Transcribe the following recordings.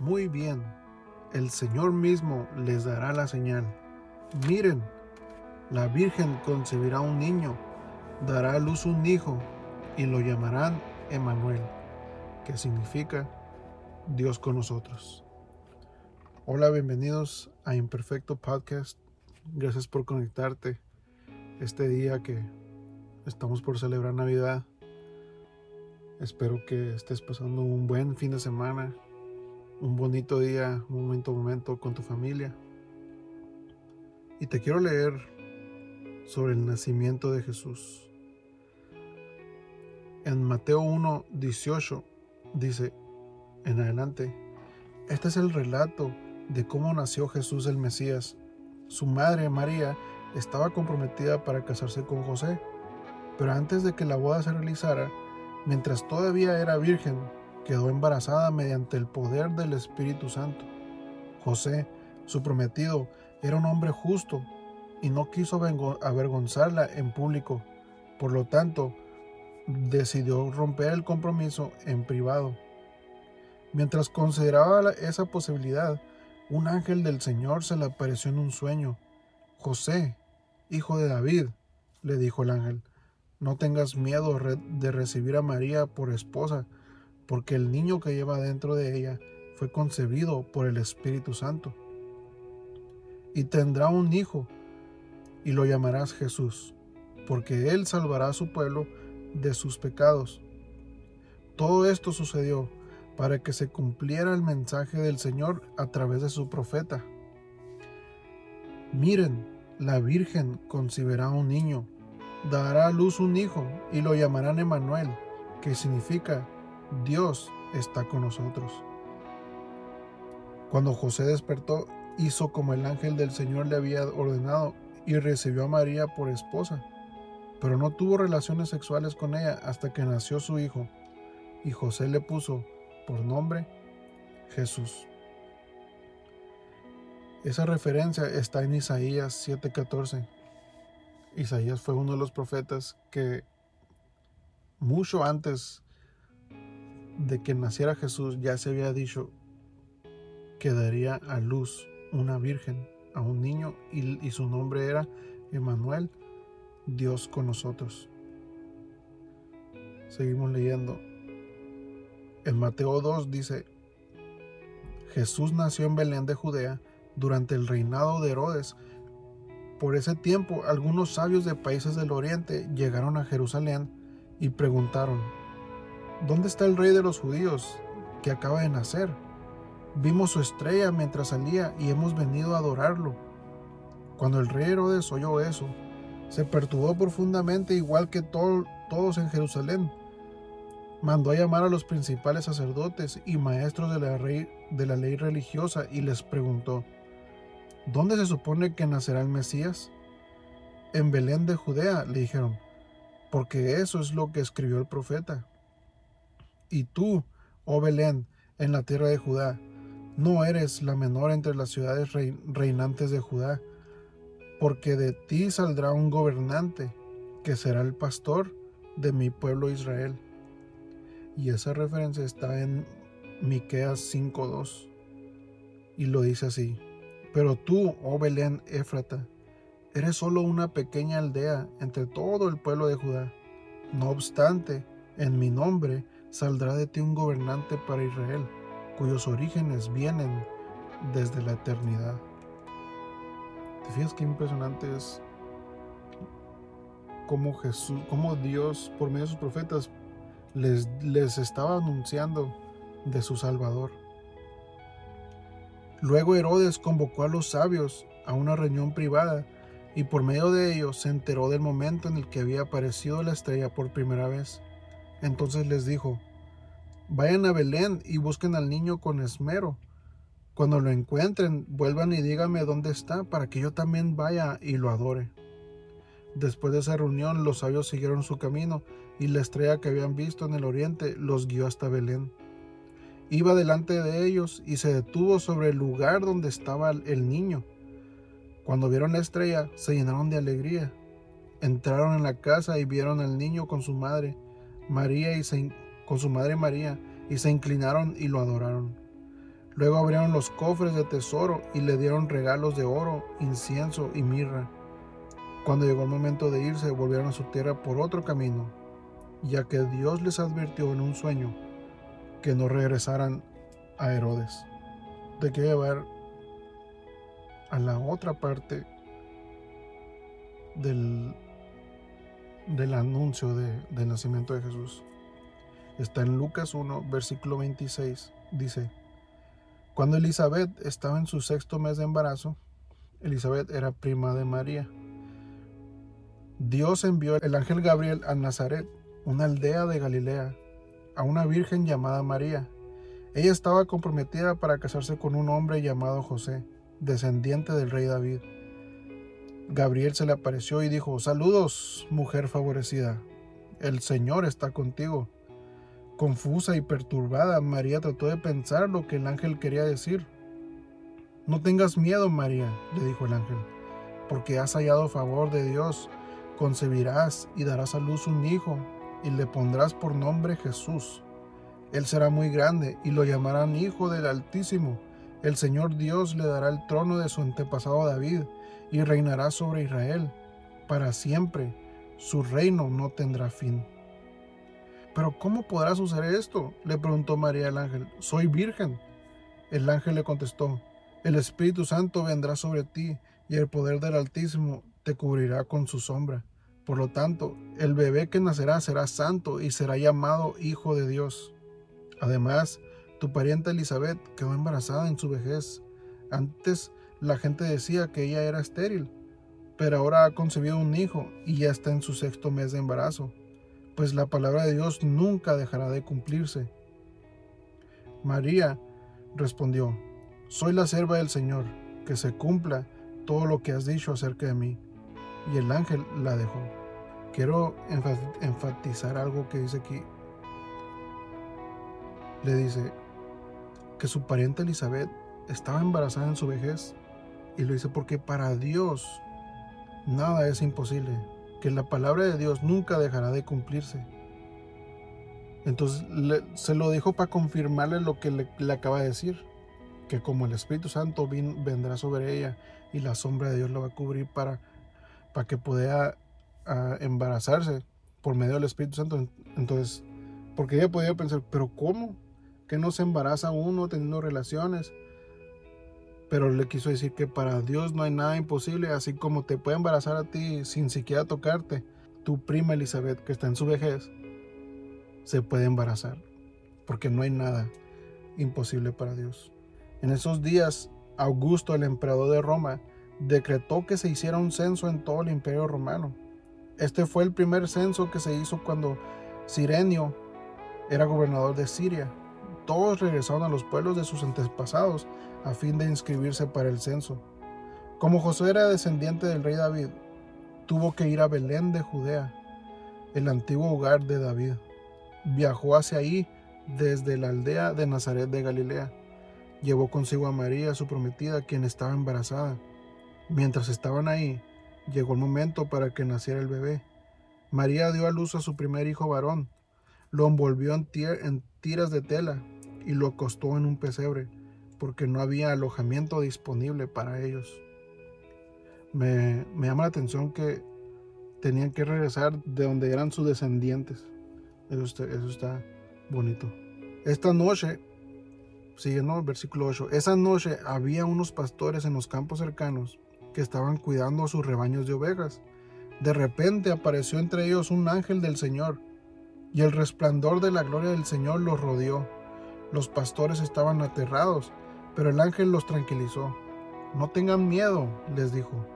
Muy bien, el Señor mismo les dará la señal. Miren, la Virgen concebirá un niño, dará a luz un hijo y lo llamarán Emanuel, que significa Dios con nosotros. Hola, bienvenidos a Imperfecto Podcast. Gracias por conectarte este día que estamos por celebrar Navidad. Espero que estés pasando un buen fin de semana, un bonito día, un momento momento con tu familia. Y te quiero leer sobre el nacimiento de Jesús. En Mateo 1, 18 dice en adelante, este es el relato de cómo nació Jesús el Mesías. Su madre María estaba comprometida para casarse con José, pero antes de que la boda se realizara, mientras todavía era virgen, quedó embarazada mediante el poder del Espíritu Santo. José, su prometido, era un hombre justo y no quiso avergonzarla en público. Por lo tanto, decidió romper el compromiso en privado. Mientras consideraba esa posibilidad, un ángel del Señor se le apareció en un sueño. José, hijo de David, le dijo el ángel, no tengas miedo de recibir a María por esposa porque el niño que lleva dentro de ella fue concebido por el Espíritu Santo. Y tendrá un hijo, y lo llamarás Jesús, porque él salvará a su pueblo de sus pecados. Todo esto sucedió para que se cumpliera el mensaje del Señor a través de su profeta. Miren, la Virgen concebirá un niño, dará a luz un hijo, y lo llamarán Emanuel, que significa Dios está con nosotros. Cuando José despertó, hizo como el ángel del Señor le había ordenado y recibió a María por esposa, pero no tuvo relaciones sexuales con ella hasta que nació su hijo, y José le puso por nombre Jesús. Esa referencia está en Isaías 7:14. Isaías fue uno de los profetas que mucho antes de que naciera Jesús ya se había dicho que daría a luz una virgen, a un niño, y, su nombre era Emanuel, Dios con nosotros. Seguimos leyendo. En Mateo 2 dice, Jesús nació en Belén de Judea durante el reinado de Herodes. Por ese tiempo, algunos sabios de países del oriente llegaron a Jerusalén y preguntaron, ¿Dónde está el rey de los judíos que acaba de nacer? Vimos su estrella mientras salía y hemos venido a adorarlo. Cuando el rey Herodes oyó eso, se perturbó profundamente igual que todos en Jerusalén. Mandó a llamar a los principales sacerdotes y maestros de la, de la ley religiosa y les preguntó, ¿dónde se supone que nacerá el Mesías? En Belén de Judea, le dijeron, porque eso es lo que escribió el profeta. Y tú, oh Belén, en la tierra de Judá, no eres la menor entre las ciudades reinantes de Judá, porque de ti saldrá un gobernante, que será el pastor de mi pueblo Israel. Y esa referencia está en Miqueas 5:2. Y lo dice así: Pero tú, oh Belén Éfrata, eres solo una pequeña aldea entre todo el pueblo de Judá. No obstante, en mi nombre saldrá de ti un gobernante para Israel, cuyos orígenes vienen desde la eternidad. ¿Te fijas qué impresionante es cómo Jesús, cómo Dios, por medio de sus profetas, les, les estaba anunciando de su Salvador? Luego Herodes convocó a los sabios a una reunión privada y por medio de ellos se enteró del momento en el que había aparecido la estrella por primera vez. Entonces les dijo, vayan a Belén y busquen al niño con esmero. Cuando lo encuentren, vuelvan y díganme dónde está para que yo también vaya y lo adore. Después de esa reunión, los sabios siguieron su camino y la estrella que habían visto en el oriente los guió hasta Belén. Iba delante de ellos y se detuvo sobre el lugar donde estaba el niño. Cuando vieron la estrella, se llenaron de alegría. Entraron en la casa y vieron al niño con su madre María y con su madre María y se inclinaron y lo adoraron. Luego abrieron los cofres de tesoro y le dieron regalos de oro, incienso y mirra. Cuando llegó el momento de irse, volvieron a su tierra por otro camino, ya que Dios les advirtió en un sueño que no regresaran a Herodes. De que llevar a la otra parte del, del anuncio de, del nacimiento de Jesús. Está en Lucas 1, versículo 26. Dice, cuando Elizabeth estaba en su sexto mes de embarazo, Elizabeth era prima de María. Dios envió el ángel Gabriel a Nazaret, una aldea de Galilea, a una virgen llamada María. Ella estaba comprometida para casarse con un hombre llamado José, descendiente del rey David. Gabriel se le apareció y dijo, Saludos, mujer favorecida, el Señor está contigo. Confusa y perturbada, María trató de pensar lo que el ángel quería decir. No tengas miedo, María, le dijo el ángel, porque has hallado favor de Dios. Concebirás y darás a luz un hijo, y le pondrás por nombre Jesús. Él será muy grande, y lo llamarán Hijo del Altísimo. El Señor Dios le dará el trono de su antepasado David, y reinará sobre Israel para siempre. Su reino no tendrá fin. Pero ¿cómo podrá suceder esto? Le preguntó María al ángel. Soy virgen. El ángel le contestó, el Espíritu Santo vendrá sobre ti y el poder del Altísimo te cubrirá con su sombra. Por lo tanto, el bebé que nacerá será santo y será llamado Hijo de Dios. Además, tu pariente Elizabeth quedó embarazada en su vejez. Antes la gente decía que ella era estéril, pero ahora ha concebido un hijo y ya está en su sexto mes de embarazo pues la palabra de Dios nunca dejará de cumplirse. María respondió, soy la serva del Señor, que se cumpla todo lo que has dicho acerca de mí. Y el ángel la dejó. Quiero enfatizar algo que dice aquí. Le dice que su pariente Elizabeth estaba embarazada en su vejez y lo dice porque para Dios nada es imposible que la palabra de Dios nunca dejará de cumplirse. Entonces se lo dijo para confirmarle lo que le, acaba de decir, que como el Espíritu Santo vendrá sobre ella y la sombra de Dios lo va a cubrir para, para que pueda ah, embarazarse por medio del Espíritu Santo. Entonces, porque ella podía pensar, pero ¿cómo? Que no se embaraza uno teniendo relaciones pero le quiso decir que para Dios no hay nada imposible, así como te puede embarazar a ti sin siquiera tocarte, tu prima Elizabeth, que está en su vejez, se puede embarazar, porque no hay nada imposible para Dios. En esos días, Augusto, el emperador de Roma, decretó que se hiciera un censo en todo el imperio romano. Este fue el primer censo que se hizo cuando Sirenio era gobernador de Siria. Todos regresaron a los pueblos de sus antepasados a fin de inscribirse para el censo. Como José era descendiente del rey David, tuvo que ir a Belén de Judea, el antiguo hogar de David. Viajó hacia ahí desde la aldea de Nazaret de Galilea. Llevó consigo a María, su prometida, quien estaba embarazada. Mientras estaban ahí, llegó el momento para que naciera el bebé. María dio a luz a su primer hijo varón, lo envolvió en, en tiras de tela y lo acostó en un pesebre porque no había alojamiento disponible para ellos. Me, llama la atención que tenían que regresar de donde eran sus descendientes. Eso está, bonito. Esta noche, sigue, ¿no? Versículo 8. Esa noche había unos pastores en los campos cercanos que estaban cuidando a sus rebaños de ovejas. De repente apareció entre ellos un ángel del Señor, y el resplandor de la gloria del Señor los rodeó. Los pastores estaban aterrados pero el ángel los tranquilizó. No tengan miedo, les dijo.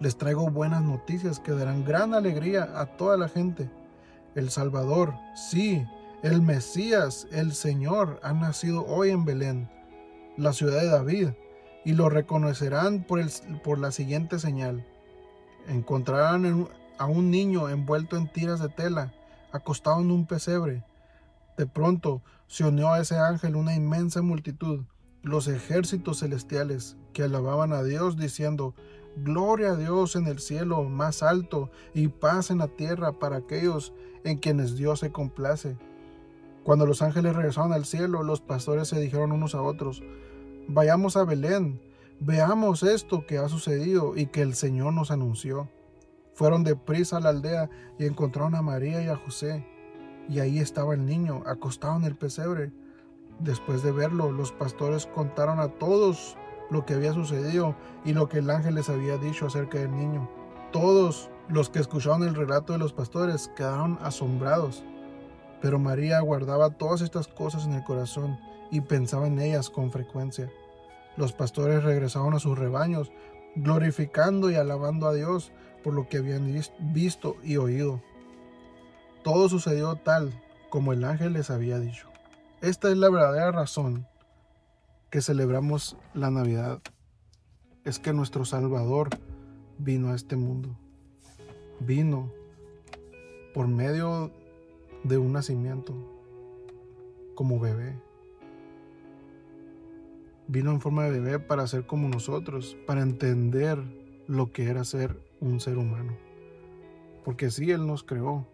Les traigo buenas noticias que darán gran alegría a toda la gente. El Salvador, sí, el Mesías, el Señor, ha nacido hoy en Belén, la ciudad de David, y lo reconocerán por, el, por la siguiente señal. Encontrarán a un niño envuelto en tiras de tela, acostado en un pesebre. De pronto se unió a ese ángel una inmensa multitud los ejércitos celestiales que alababan a Dios diciendo, Gloria a Dios en el cielo más alto y paz en la tierra para aquellos en quienes Dios se complace. Cuando los ángeles regresaron al cielo, los pastores se dijeron unos a otros, vayamos a Belén, veamos esto que ha sucedido y que el Señor nos anunció. Fueron deprisa a la aldea y encontraron a María y a José. Y ahí estaba el niño, acostado en el pesebre. Después de verlo, los pastores contaron a todos lo que había sucedido y lo que el ángel les había dicho acerca del niño. Todos los que escucharon el relato de los pastores quedaron asombrados. Pero María guardaba todas estas cosas en el corazón y pensaba en ellas con frecuencia. Los pastores regresaron a sus rebaños, glorificando y alabando a Dios por lo que habían visto y oído. Todo sucedió tal como el ángel les había dicho. Esta es la verdadera razón que celebramos la Navidad. Es que nuestro Salvador vino a este mundo. Vino por medio de un nacimiento como bebé. Vino en forma de bebé para ser como nosotros, para entender lo que era ser un ser humano. Porque sí, Él nos creó,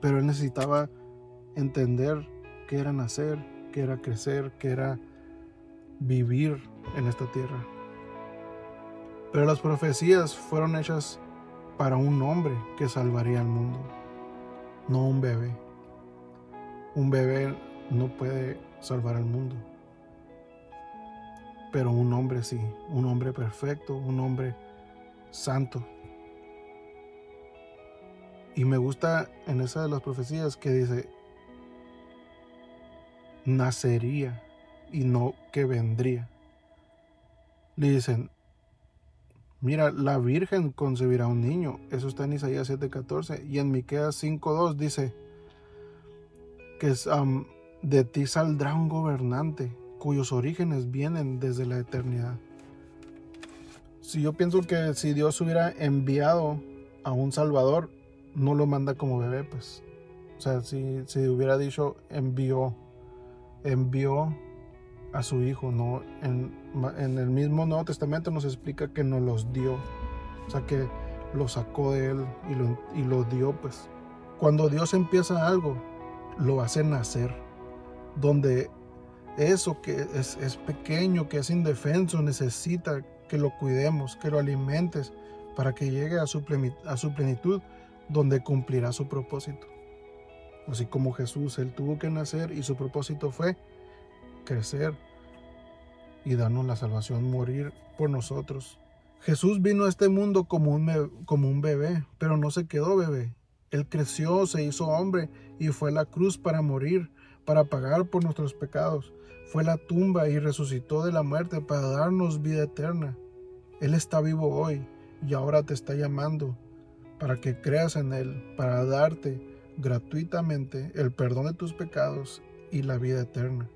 pero Él necesitaba entender qué era nacer, qué era crecer, qué era vivir en esta tierra. Pero las profecías fueron hechas para un hombre que salvaría al mundo, no un bebé. Un bebé no puede salvar al mundo. Pero un hombre sí, un hombre perfecto, un hombre santo, y me gusta en esa de las profecías que dice, nacería y no que vendría. Le dicen, mira, la Virgen concebirá un niño. Eso está en Isaías 7:14. Y en Miqueas 5:2 dice que de ti saldrá un gobernante cuyos orígenes vienen desde la eternidad. Si yo pienso que si Dios hubiera enviado a un Salvador, no lo manda como bebé, pues. O sea, si, si hubiera dicho envió, envió a su hijo, ¿no? En, en, el mismo Nuevo Testamento nos explica que nos los dio. O sea, que lo sacó de él y lo, y lo dio, pues. Cuando Dios empieza algo, lo hace nacer. Donde eso que es, es pequeño, que es indefenso, necesita que lo cuidemos, que lo alimentes para que llegue a su, a su plenitud donde cumplirá su propósito. Así como Jesús, Él tuvo que nacer y su propósito fue crecer y darnos la salvación, morir por nosotros. Jesús vino a este mundo como un, como un bebé, pero no se quedó bebé. Él creció, se hizo hombre y fue a la cruz para morir, para pagar por nuestros pecados. Fue a la tumba y resucitó de la muerte para darnos vida eterna. Él está vivo hoy y ahora te está llamando para que creas en Él, para darte gratuitamente el perdón de tus pecados y la vida eterna.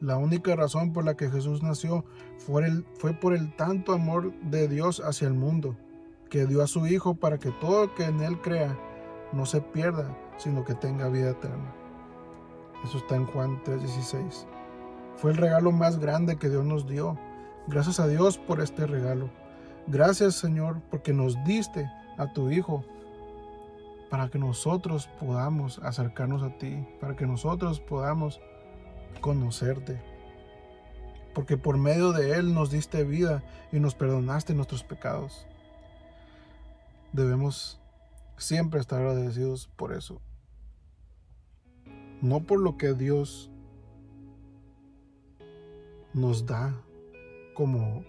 La única razón por la que Jesús nació fue, el, fue por el tanto amor de Dios hacia el mundo, que dio a su Hijo para que todo que en Él crea no se pierda, sino que tenga vida eterna. Eso está en Juan 3:16. Fue el regalo más grande que Dios nos dio. Gracias a Dios por este regalo. Gracias Señor porque nos diste a tu Hijo para que nosotros podamos acercarnos a ti, para que nosotros podamos conocerte. Porque por medio de Él nos diste vida y nos perdonaste nuestros pecados. Debemos siempre estar agradecidos por eso. No por lo que Dios nos da como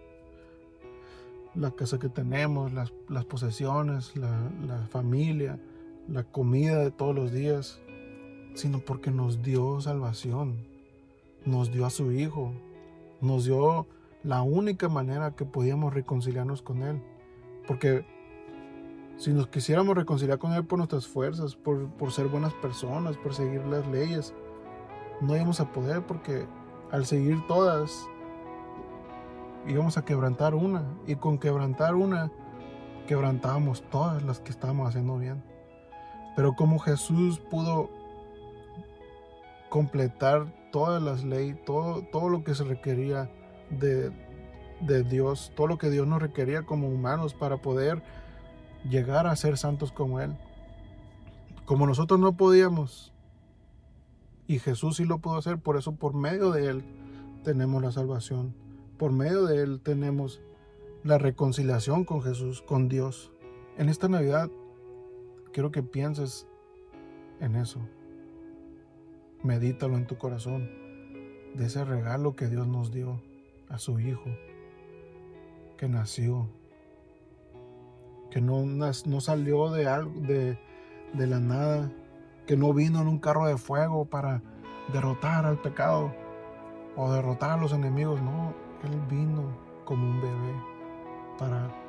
la casa que tenemos, las, posesiones, la, familia, la comida de todos los días, sino porque nos dio salvación, nos dio a su Hijo, nos dio la única manera que podíamos reconciliarnos con Él. Porque si nos quisiéramos reconciliar con Él por nuestras fuerzas, por, por ser buenas personas, por seguir las leyes, no íbamos a poder porque al seguir todas íbamos a quebrantar una y con quebrantar una quebrantábamos todas las que estábamos haciendo bien. Pero como Jesús pudo completar todas las leyes, todo, todo lo que se requería de, de Dios, todo lo que Dios nos requería como humanos para poder llegar a ser santos como Él. Como nosotros no podíamos, y Jesús sí lo pudo hacer, por eso por medio de Él tenemos la salvación. Por medio de Él tenemos la reconciliación con Jesús, con Dios. En esta Navidad quiero que pienses en eso. Medítalo en tu corazón, de ese regalo que Dios nos dio a su Hijo, que nació, que no, no salió de, de, de la nada, que no vino en un carro de fuego para derrotar al pecado o derrotar a los enemigos, no, Él vino como un bebé para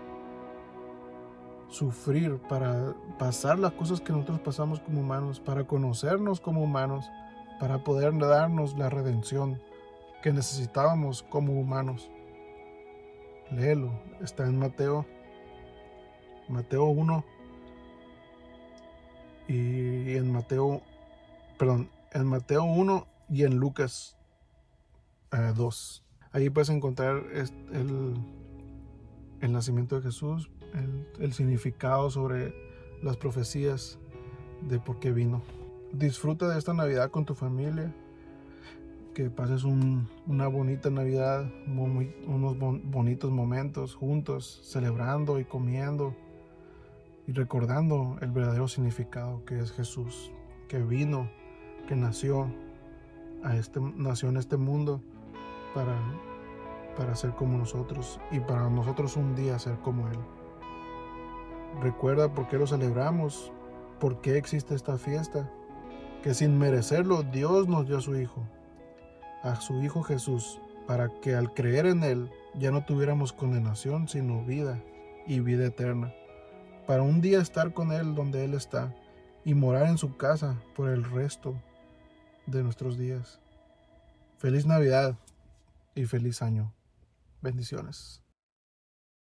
sufrir, para pasar las cosas que nosotros pasamos como humanos, para conocernos como humanos, para poder darnos la redención que necesitábamos como humanos. Léelo, está en Mateo, Mateo 1 y en Mateo, perdón, en Mateo 1 y en Lucas 2. Eh, Ahí puedes encontrar el nacimiento de Jesús, el, significado sobre las profecías de por qué vino. Disfruta de esta Navidad con tu familia, que pases una bonita Navidad, unos bonitos momentos juntos, celebrando y comiendo y recordando el verdadero significado que es Jesús, que vino, que nació, a este, nació en este mundo para, para ser como nosotros y para nosotros un día ser como Él. Recuerda por qué lo celebramos, por qué existe esta fiesta, que sin merecerlo Dios nos dio a su Hijo, a su Hijo Jesús, para que al creer en Él ya no tuviéramos condenación, sino vida y vida eterna, para un día estar con Él donde Él está y morar en su casa por el resto de nuestros días. Feliz Navidad y feliz año. Bendiciones.